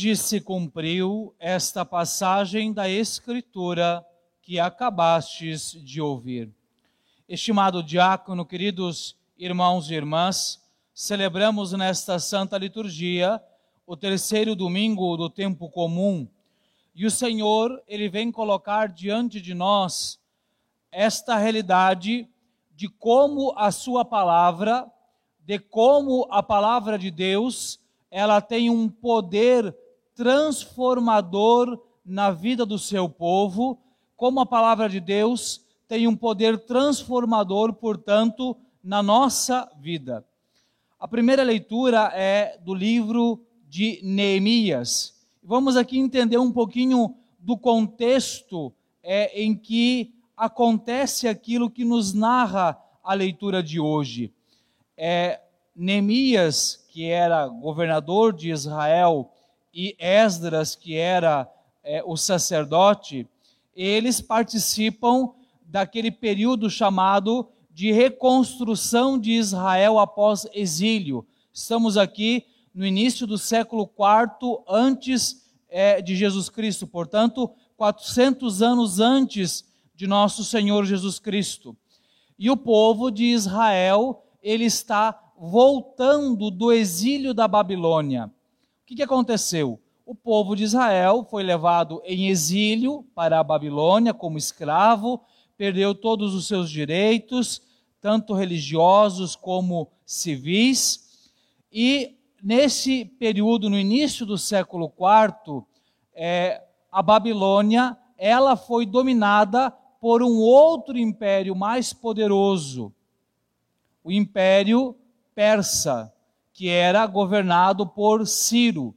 hoje se cumpriu esta passagem da Escritura que acabastes de ouvir. Estimado diácono, queridos irmãos e irmãs, celebramos nesta santa liturgia o terceiro domingo do tempo comum e o Senhor, ele vem colocar diante de nós esta realidade de como a sua palavra, de como a palavra de Deus, ela tem um poder transformador na vida do seu povo, como a palavra de Deus tem um poder transformador, portanto, na nossa vida. A primeira leitura é do livro de Neemias. Vamos aqui entender um pouquinho do contexto é, em que acontece aquilo que nos narra a leitura de hoje. É, Neemias, que era governador de Israel, e Esdras, que era é, o sacerdote, eles participam daquele período chamado de reconstrução de Israel após exílio. Estamos aqui no início do século IV antes é, de Jesus Cristo, portanto, 400 anos antes de nosso Senhor Jesus Cristo. E o povo de Israel, ele está voltando do exílio da Babilônia. Que, que aconteceu? O povo de Israel foi levado em exílio para a Babilônia como escravo, perdeu todos os seus direitos, tanto religiosos como civis, e nesse período, no início do século IV, é, a Babilônia ela foi dominada por um outro império mais poderoso, o Império persa, que era governado por Ciro.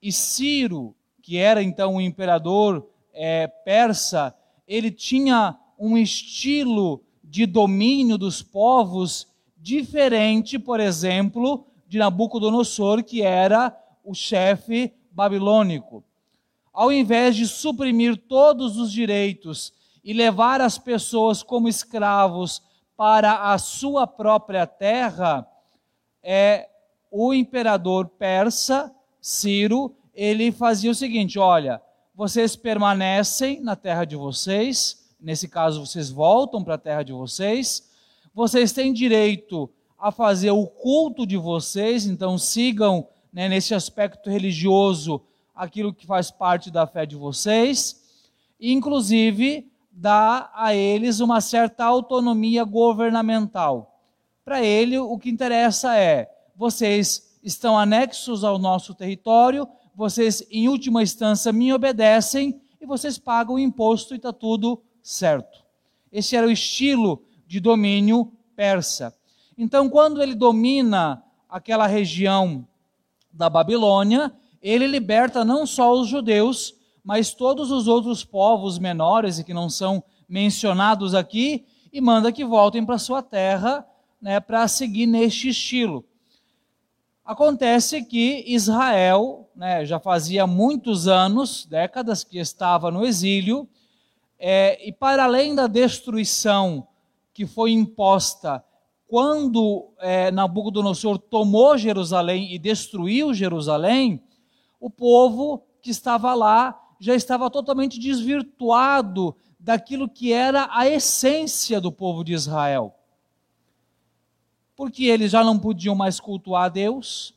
E Ciro, que era então o imperador é, persa, ele tinha um estilo de domínio dos povos diferente, por exemplo, de Nabucodonosor, que era o chefe babilônico. Ao invés de suprimir todos os direitos e levar as pessoas como escravos para a sua própria terra, é, o imperador persa, Ciro, ele fazia o seguinte: olha, vocês permanecem na terra de vocês, nesse caso vocês voltam para a terra de vocês, vocês têm direito a fazer o culto de vocês, então sigam né, nesse aspecto religioso aquilo que faz parte da fé de vocês, inclusive dá a eles uma certa autonomia governamental. Para ele, o que interessa é: vocês estão anexos ao nosso território, vocês, em última instância, me obedecem e vocês pagam o imposto e está tudo certo. Esse era o estilo de domínio persa. Então, quando ele domina aquela região da Babilônia, ele liberta não só os judeus, mas todos os outros povos menores e que não são mencionados aqui, e manda que voltem para sua terra né, para seguir neste estilo. Acontece que Israel né, já fazia muitos anos, décadas, que estava no exílio, é, e para além da destruição que foi imposta quando é, Nabucodonosor tomou Jerusalém e destruiu Jerusalém, o povo que estava lá já estava totalmente desvirtuado daquilo que era a essência do povo de Israel porque eles já não podiam mais cultuar a Deus.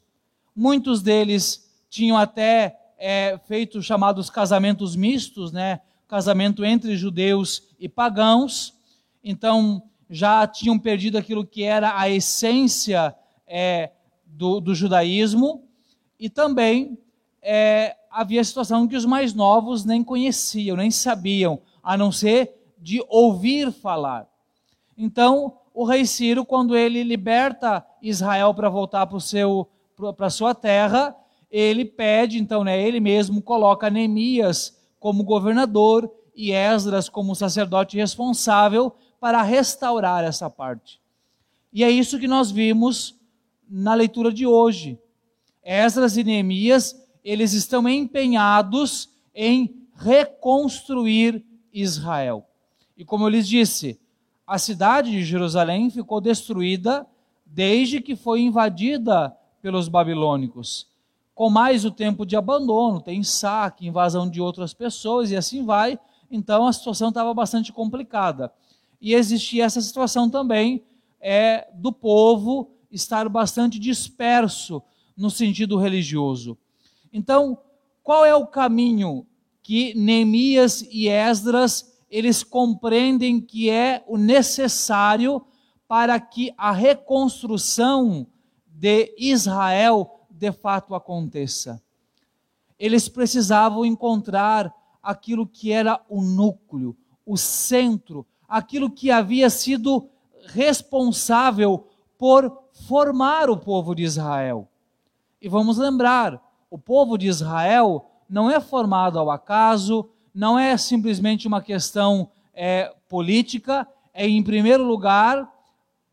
Muitos deles tinham até é, feito chamados casamentos mistos, né? casamento entre judeus e pagãos. Então já tinham perdido aquilo que era a essência é, do, do, judaísmo. E também é, havia situação que os mais novos nem conheciam, nem sabiam, a não ser de ouvir falar. Então, o rei Ciro, quando ele liberta Israel para voltar para a sua terra, ele pede, então, né, ele mesmo coloca Neemias como governador e Esdras como sacerdote responsável para restaurar essa parte. E é isso que nós vimos na leitura de hoje. Esdras e Neemias, eles estão empenhados em reconstruir Israel. E como eu lhes disse, a cidade de Jerusalém ficou destruída desde que foi invadida pelos babilônicos. com mais o tempo de abandono, tem saque, invasão de outras pessoas e assim vai. Então a situação estava bastante complicada. E existia essa situação também é, do povo estar bastante disperso no sentido religioso. Então, qual é o caminho que Neemias e Esdras eles compreendem que é o necessário para que a reconstrução de Israel de fato aconteça. Eles precisavam encontrar aquilo que era o núcleo, o centro, aquilo que havia sido responsável por formar o povo de Israel. E vamos lembrar, o povo de Israel não é formado ao acaso, não é simplesmente uma questão é, política, é em primeiro lugar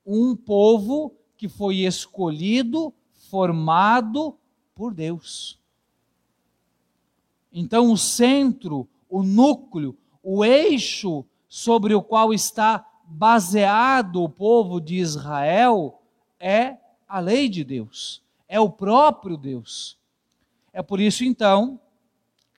um povo que foi escolhido formado por Deus. Então, o centro, o núcleo, o eixo sobre o qual está baseado o povo de Israel é a lei de Deus, é o próprio Deus. É por isso, então,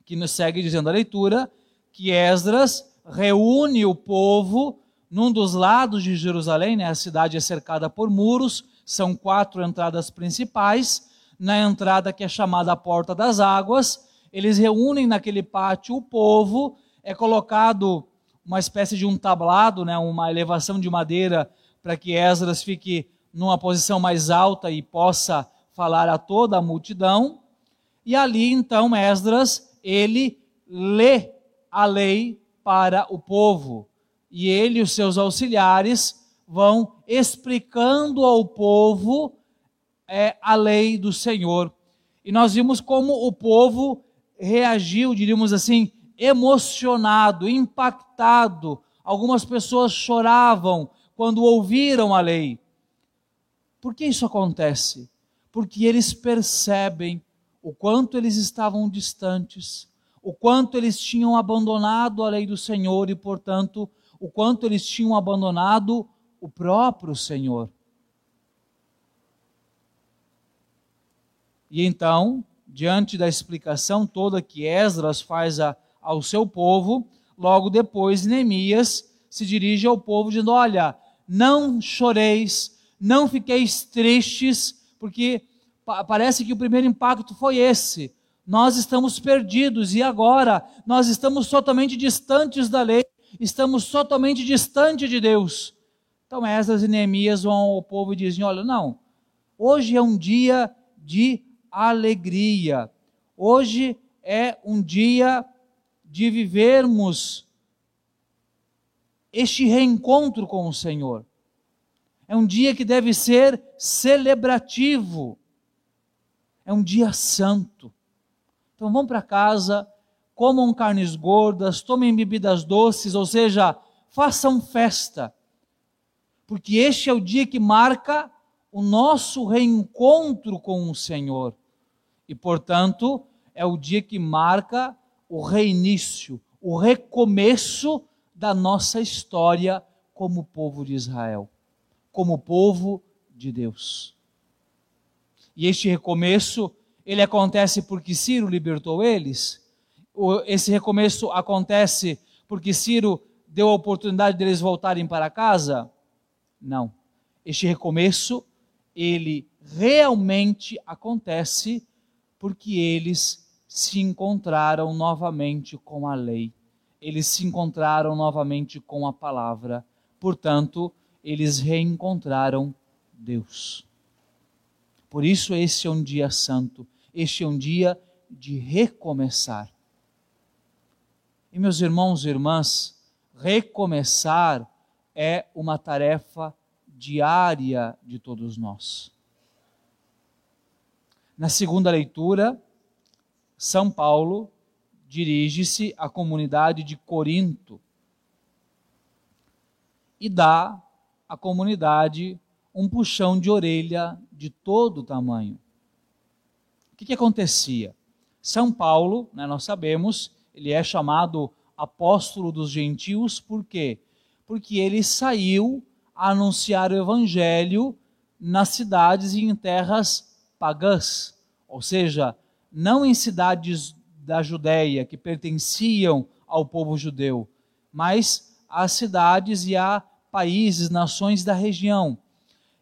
que nos segue dizendo a leitura, que Esdras reúne o povo num dos lados de Jerusalém, né? a cidade é cercada por muros, são quatro entradas principais. Na entrada que é chamada a Porta das Águas, eles reúnem naquele pátio o povo, é colocado uma espécie de um tablado, né, uma elevação de madeira para que Esdras fique numa posição mais alta e possa falar a toda a multidão. E ali então Esdras, ele lê a lei para o povo. E ele e os seus auxiliares vão explicando ao povo é, a lei do Senhor. E nós vimos como o povo reagiu, diríamos assim, emocionado, impactado. Algumas pessoas choravam quando ouviram a lei. Por que isso acontece? Porque eles percebem o quanto eles estavam distantes, o quanto eles tinham abandonado a lei do Senhor e, portanto, o quanto eles tinham abandonado o próprio Senhor. E então, diante da explicação toda que Esdras faz a, ao seu povo, logo depois Neemias se dirige ao povo dizendo: Olha, não choreis, não fiqueis tristes, porque parece que o primeiro impacto foi esse. Nós estamos perdidos e agora nós estamos totalmente distantes da lei, estamos totalmente distantes de Deus. Então Esdras e vão ao povo e dizem: Olha, não, hoje é um dia de alegria, hoje é um dia de vivermos este reencontro com o Senhor. É um dia que deve ser celebrativo, é um dia santo. Então vão para casa, comam carnes gordas, tomem bebidas doces, ou seja, façam festa porque este é o dia que marca o nosso reencontro com o Senhor. E, portanto, é o dia que marca o reinício, o recomeço da nossa história como povo de Israel, como povo de Deus. E este recomeço, ele acontece porque Ciro libertou eles? Esse recomeço acontece porque Ciro deu a oportunidade deles voltarem para casa? Não. Este recomeço, ele realmente acontece porque eles se encontraram novamente com a lei. Eles se encontraram novamente com a palavra. Portanto, eles reencontraram Deus. Por isso, este é um dia santo. Este é um dia de recomeçar. E, meus irmãos e irmãs, recomeçar é uma tarefa diária de todos nós. Na segunda leitura, São Paulo dirige-se à comunidade de Corinto e dá à comunidade um puxão de orelha de todo tamanho. O que, que acontecia? São Paulo, né, nós sabemos, ele é chamado apóstolo dos gentios, por quê? porque ele saiu a anunciar o evangelho nas cidades e em terras pagãs, ou seja, não em cidades da Judéia que pertenciam ao povo judeu, mas a cidades e a países, nações da região.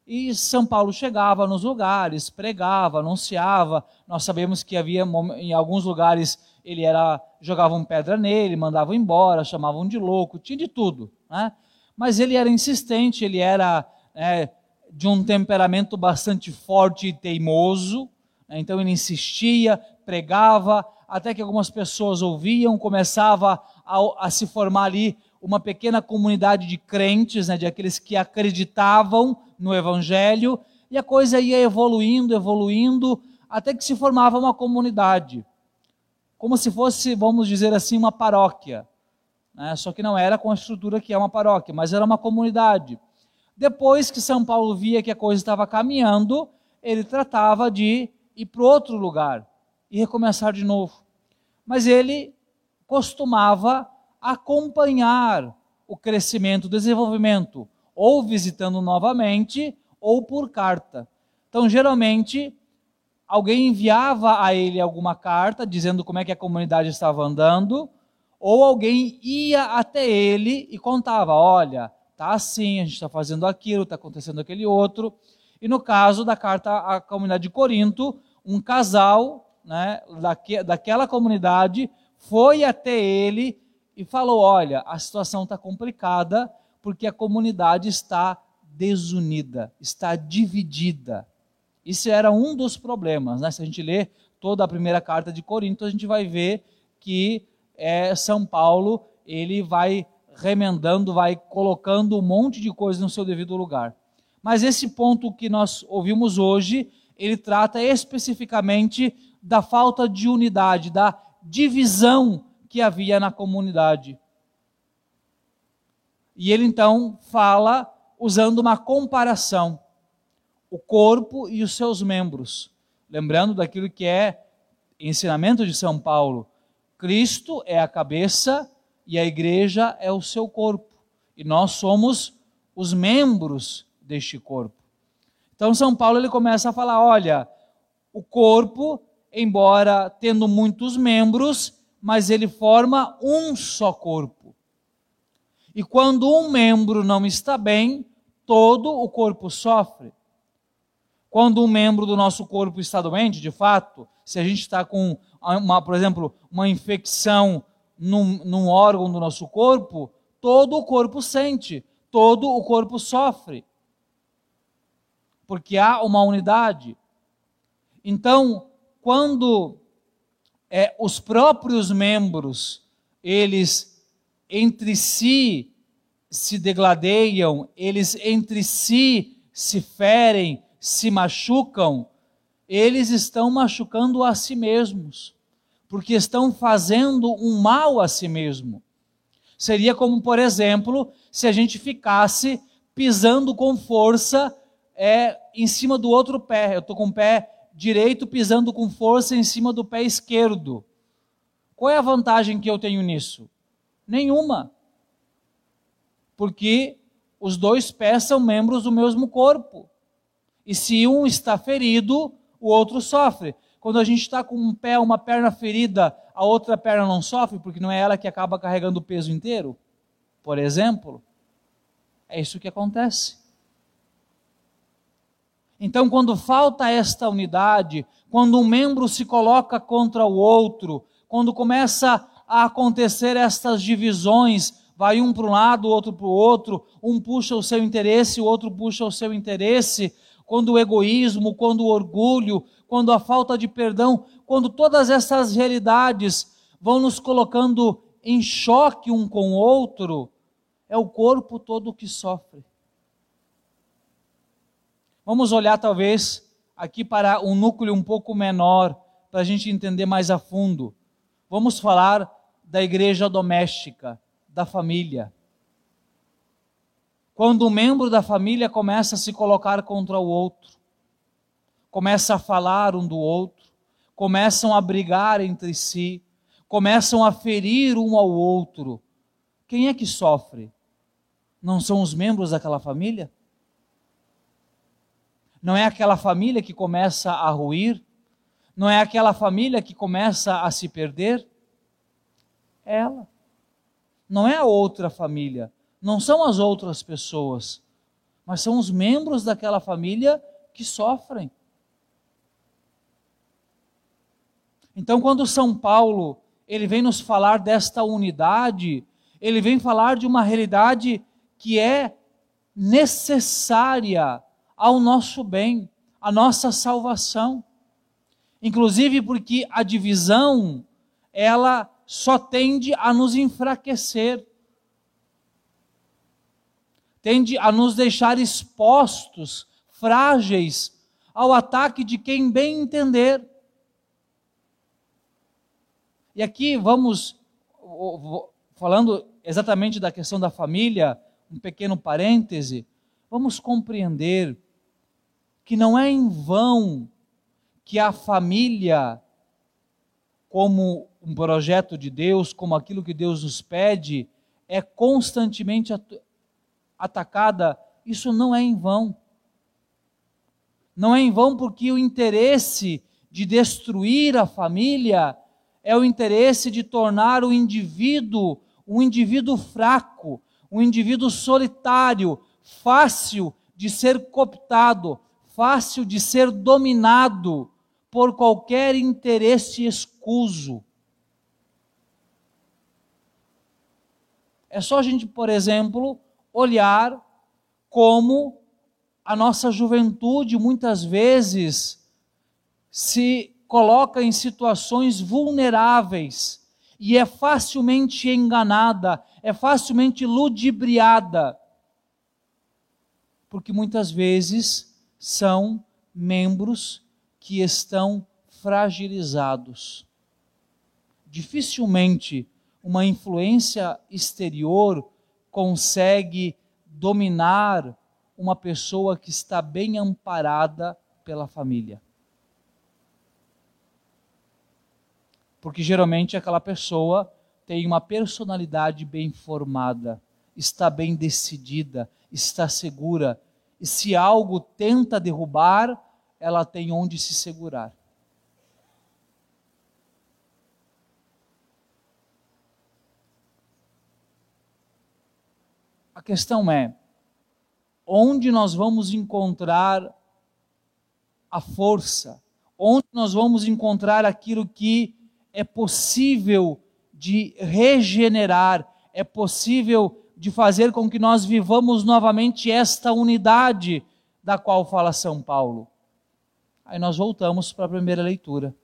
E São Paulo chegava nos lugares, pregava, anunciava. Nós sabemos que havia em alguns lugares ele era jogavam pedra nele, mandavam embora, chamavam de louco, tinha de tudo, né? Mas ele era insistente, ele era é, de um temperamento bastante forte e teimoso. Né? Então ele insistia, pregava, até que algumas pessoas ouviam, começava a, a se formar ali uma pequena comunidade de crentes, né, de aqueles que acreditavam no Evangelho, e a coisa ia evoluindo, evoluindo, até que se formava uma comunidade. Como se fosse, vamos dizer assim, uma paróquia. Né? Só que não era com a estrutura que é uma paróquia, mas era uma comunidade. Depois que São Paulo via que a coisa estava caminhando, ele tratava de ir para outro lugar e recomeçar de novo. Mas ele costumava acompanhar o crescimento, o desenvolvimento, ou visitando novamente, ou por carta. Então, geralmente, alguém enviava a ele alguma carta dizendo como é que a comunidade estava andando, ou alguém ia até ele e contava: olha, tá assim, a gente está fazendo aquilo, está acontecendo aquele outro. E no caso da carta à comunidade de Corinto, um casal né, daque, daquela comunidade foi até ele e falou: Olha, a situação está complicada porque a comunidade está desunida, está dividida. Isso era um dos problemas. Né? Se a gente ler toda a primeira carta de Corinto, a gente vai ver que é, São Paulo ele vai remendando, vai colocando um monte de coisas no seu devido lugar. Mas esse ponto que nós ouvimos hoje, ele trata especificamente da falta de unidade, da divisão que havia na comunidade. E ele então fala usando uma comparação: o corpo e os seus membros. Lembrando daquilo que é ensinamento de São Paulo: Cristo é a cabeça e a igreja é o seu corpo. E nós somos os membros deste corpo. Então São Paulo ele começa a falar, olha, o corpo, embora tendo muitos membros, mas ele forma um só corpo. E quando um membro não está bem, todo o corpo sofre. Quando um membro do nosso corpo está doente, de fato, se a gente está com, uma, por exemplo, uma infecção num, num órgão do nosso corpo, todo o corpo sente, todo o corpo sofre. Porque há uma unidade. Então, quando é, os próprios membros, eles entre si se degladeiam, eles entre si se ferem, se machucam, eles estão machucando a si mesmos, porque estão fazendo um mal a si mesmo. Seria como, por exemplo, se a gente ficasse pisando com força é, em cima do outro pé. Eu estou com o pé direito pisando com força em cima do pé esquerdo. Qual é a vantagem que eu tenho nisso? Nenhuma. Porque os dois pés são membros do mesmo corpo. E se um está ferido, o outro sofre. Quando a gente está com um pé, uma perna ferida, a outra perna não sofre, porque não é ela que acaba carregando o peso inteiro, por exemplo. É isso que acontece. Então, quando falta esta unidade, quando um membro se coloca contra o outro, quando começa a acontecer estas divisões, vai um para um lado, o outro para o outro, um puxa o seu interesse, o outro puxa o seu interesse, quando o egoísmo, quando o orgulho, quando a falta de perdão, quando todas essas realidades vão nos colocando em choque um com o outro, é o corpo todo que sofre. Vamos olhar, talvez, aqui para um núcleo um pouco menor, para a gente entender mais a fundo. Vamos falar da igreja doméstica, da família. Quando um membro da família começa a se colocar contra o outro, começa a falar um do outro, começam a brigar entre si, começam a ferir um ao outro, quem é que sofre? Não são os membros daquela família? Não é aquela família que começa a ruir? Não é aquela família que começa a se perder? É ela. Não é a outra família. Não são as outras pessoas. Mas são os membros daquela família que sofrem. Então, quando São Paulo ele vem nos falar desta unidade, ele vem falar de uma realidade que é necessária ao nosso bem, à nossa salvação. Inclusive porque a divisão, ela só tende a nos enfraquecer. Tende a nos deixar expostos, frágeis ao ataque de quem bem entender. E aqui vamos falando exatamente da questão da família, um pequeno parêntese, vamos compreender que não é em vão que a família, como um projeto de Deus, como aquilo que Deus nos pede, é constantemente atacada. Isso não é em vão. Não é em vão porque o interesse de destruir a família é o interesse de tornar o indivíduo um indivíduo fraco, um indivíduo solitário, fácil de ser cooptado, fácil de ser dominado por qualquer interesse escuso. É só a gente, por exemplo, olhar como a nossa juventude muitas vezes se coloca em situações vulneráveis e é facilmente enganada, é facilmente ludibriada, porque muitas vezes são membros que estão fragilizados. Dificilmente uma influência exterior consegue dominar uma pessoa que está bem amparada pela família. Porque geralmente aquela pessoa tem uma personalidade bem formada, está bem decidida, está segura. E se algo tenta derrubar, ela tem onde se segurar. A questão é: onde nós vamos encontrar a força? Onde nós vamos encontrar aquilo que é possível de regenerar, é possível de fazer com que nós vivamos novamente esta unidade da qual fala São Paulo. Aí nós voltamos para a primeira leitura,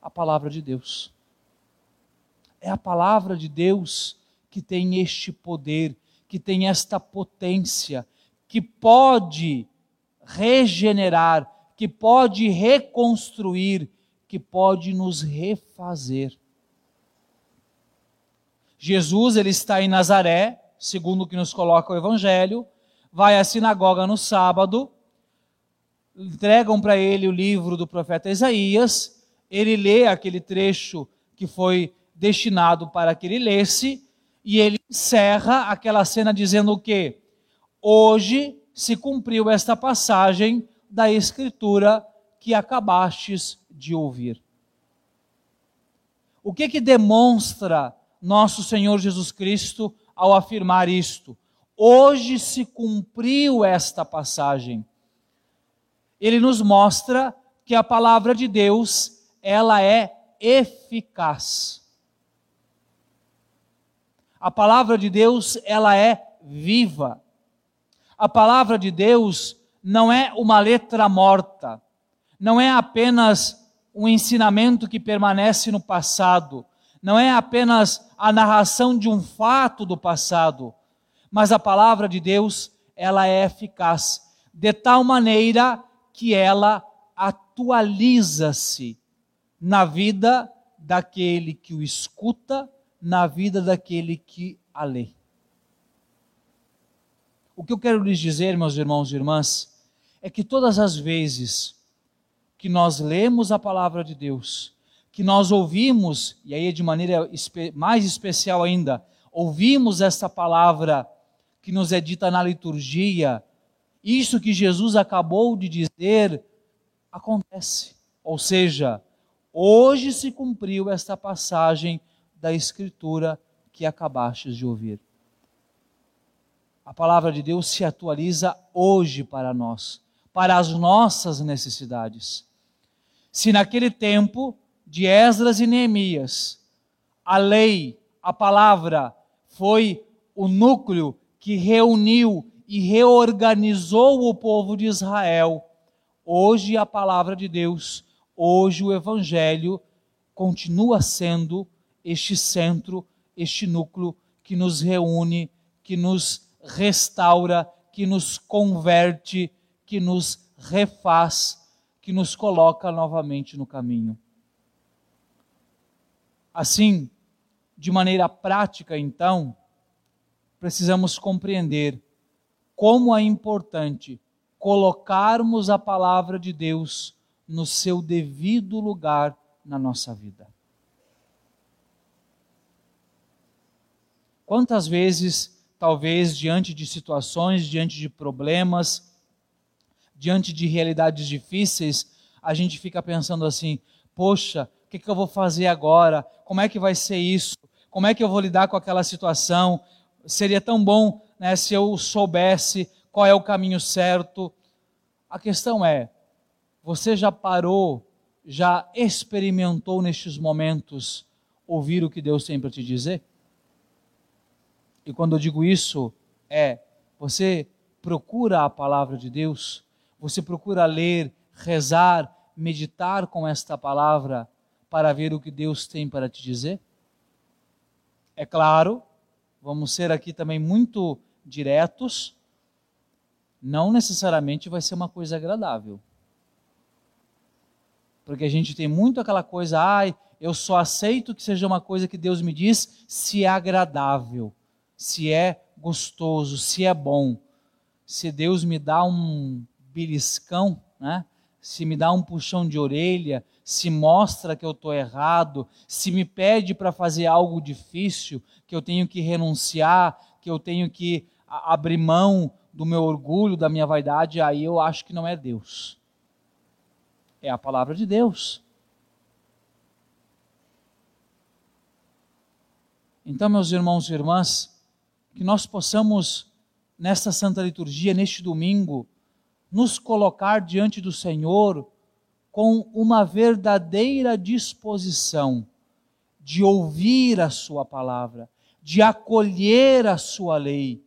a palavra de Deus. É a palavra de Deus que tem este poder, que tem esta potência, que pode regenerar, que pode reconstruir, que pode nos refazer. Jesus, ele está em Nazaré, segundo o que nos coloca o Evangelho, vai à sinagoga no sábado, entregam para ele o livro do profeta Isaías, ele lê aquele trecho que foi destinado para que ele lesse, e ele encerra aquela cena dizendo o quê? Hoje se cumpriu esta passagem da Escritura que acabastes de ouvir. O que que demonstra nosso Senhor Jesus Cristo ao afirmar isto? Hoje se cumpriu esta passagem. Ele nos mostra que a palavra de Deus, ela é eficaz. A palavra de Deus, ela é viva. A palavra de Deus não é uma letra morta, não é apenas um ensinamento que permanece no passado, não é apenas a narração de um fato do passado, mas a palavra de Deus, ela é eficaz, de tal maneira que ela atualiza-se na vida daquele que o escuta, na vida daquele que a lê. O que eu quero lhes dizer, meus irmãos e irmãs, é que todas as vezes que nós lemos a palavra de Deus, que nós ouvimos, e aí de maneira mais especial ainda, ouvimos essa palavra que nos é dita na liturgia, isso que Jesus acabou de dizer acontece. Ou seja, Hoje se cumpriu esta passagem da Escritura que acabastes de ouvir. A palavra de Deus se atualiza hoje para nós, para as nossas necessidades. Se naquele tempo de Esdras e Neemias, a lei, a palavra, foi o núcleo que reuniu e reorganizou o povo de Israel, hoje a palavra de Deus, hoje o Evangelho, continua sendo este centro, este núcleo que nos reúne, que nos restaura, que nos converte, que nos refaz, que nos coloca novamente no caminho. Assim, de maneira prática, então, precisamos compreender como é importante colocarmos a palavra de Deus no seu devido lugar na nossa vida. Quantas vezes, talvez diante de situações, diante de problemas, diante de realidades difíceis, a gente fica pensando assim: poxa, que, que eu vou fazer agora? Como é que vai ser isso? Como é que eu vou lidar com aquela situação? Seria tão bom né, se eu soubesse qual é o caminho certo. A questão é: você já parou, já experimentou nestes momentos ouvir o que Deus tem para te dizer? E quando eu digo isso, é você procura a palavra de Deus, você procura ler, rezar, meditar com esta palavra para ver o que Deus tem para te dizer? É claro, vamos ser aqui também muito diretos, não necessariamente vai ser uma coisa agradável. Porque a gente tem muito aquela coisa, ai, eu só aceito que seja uma coisa que Deus me diz se é agradável se é gostoso, se é bom. Se Deus me dá um beliscão, né? Se me dá um puxão de orelha, se mostra que eu estou errado, se me pede para fazer algo difícil, que eu tenho que renunciar, que eu tenho que abrir mão do meu orgulho, da minha vaidade, aí eu acho que não é Deus. É a palavra de Deus. Então, meus irmãos e irmãs, que nós possamos, nesta Santa Liturgia, neste domingo, nos colocar diante do Senhor com uma verdadeira disposição de ouvir a Sua palavra, de acolher a Sua lei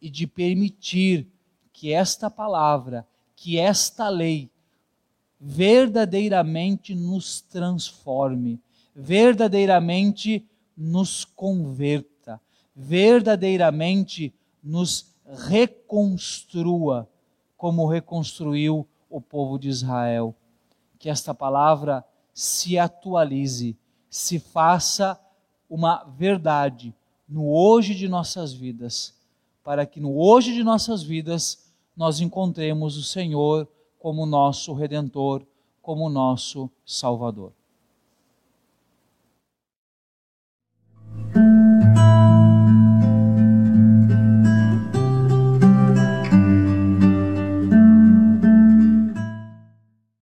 e de permitir que esta palavra, que esta lei, verdadeiramente nos transforme, verdadeiramente nos converta verdadeiramente nos reconstrua como reconstruiu o povo de Israel. Que esta palavra se atualize, se faça uma verdade no hoje de nossas vidas, para que no hoje de nossas vidas nós encontremos o Senhor como nosso redentor, como nosso Salvador.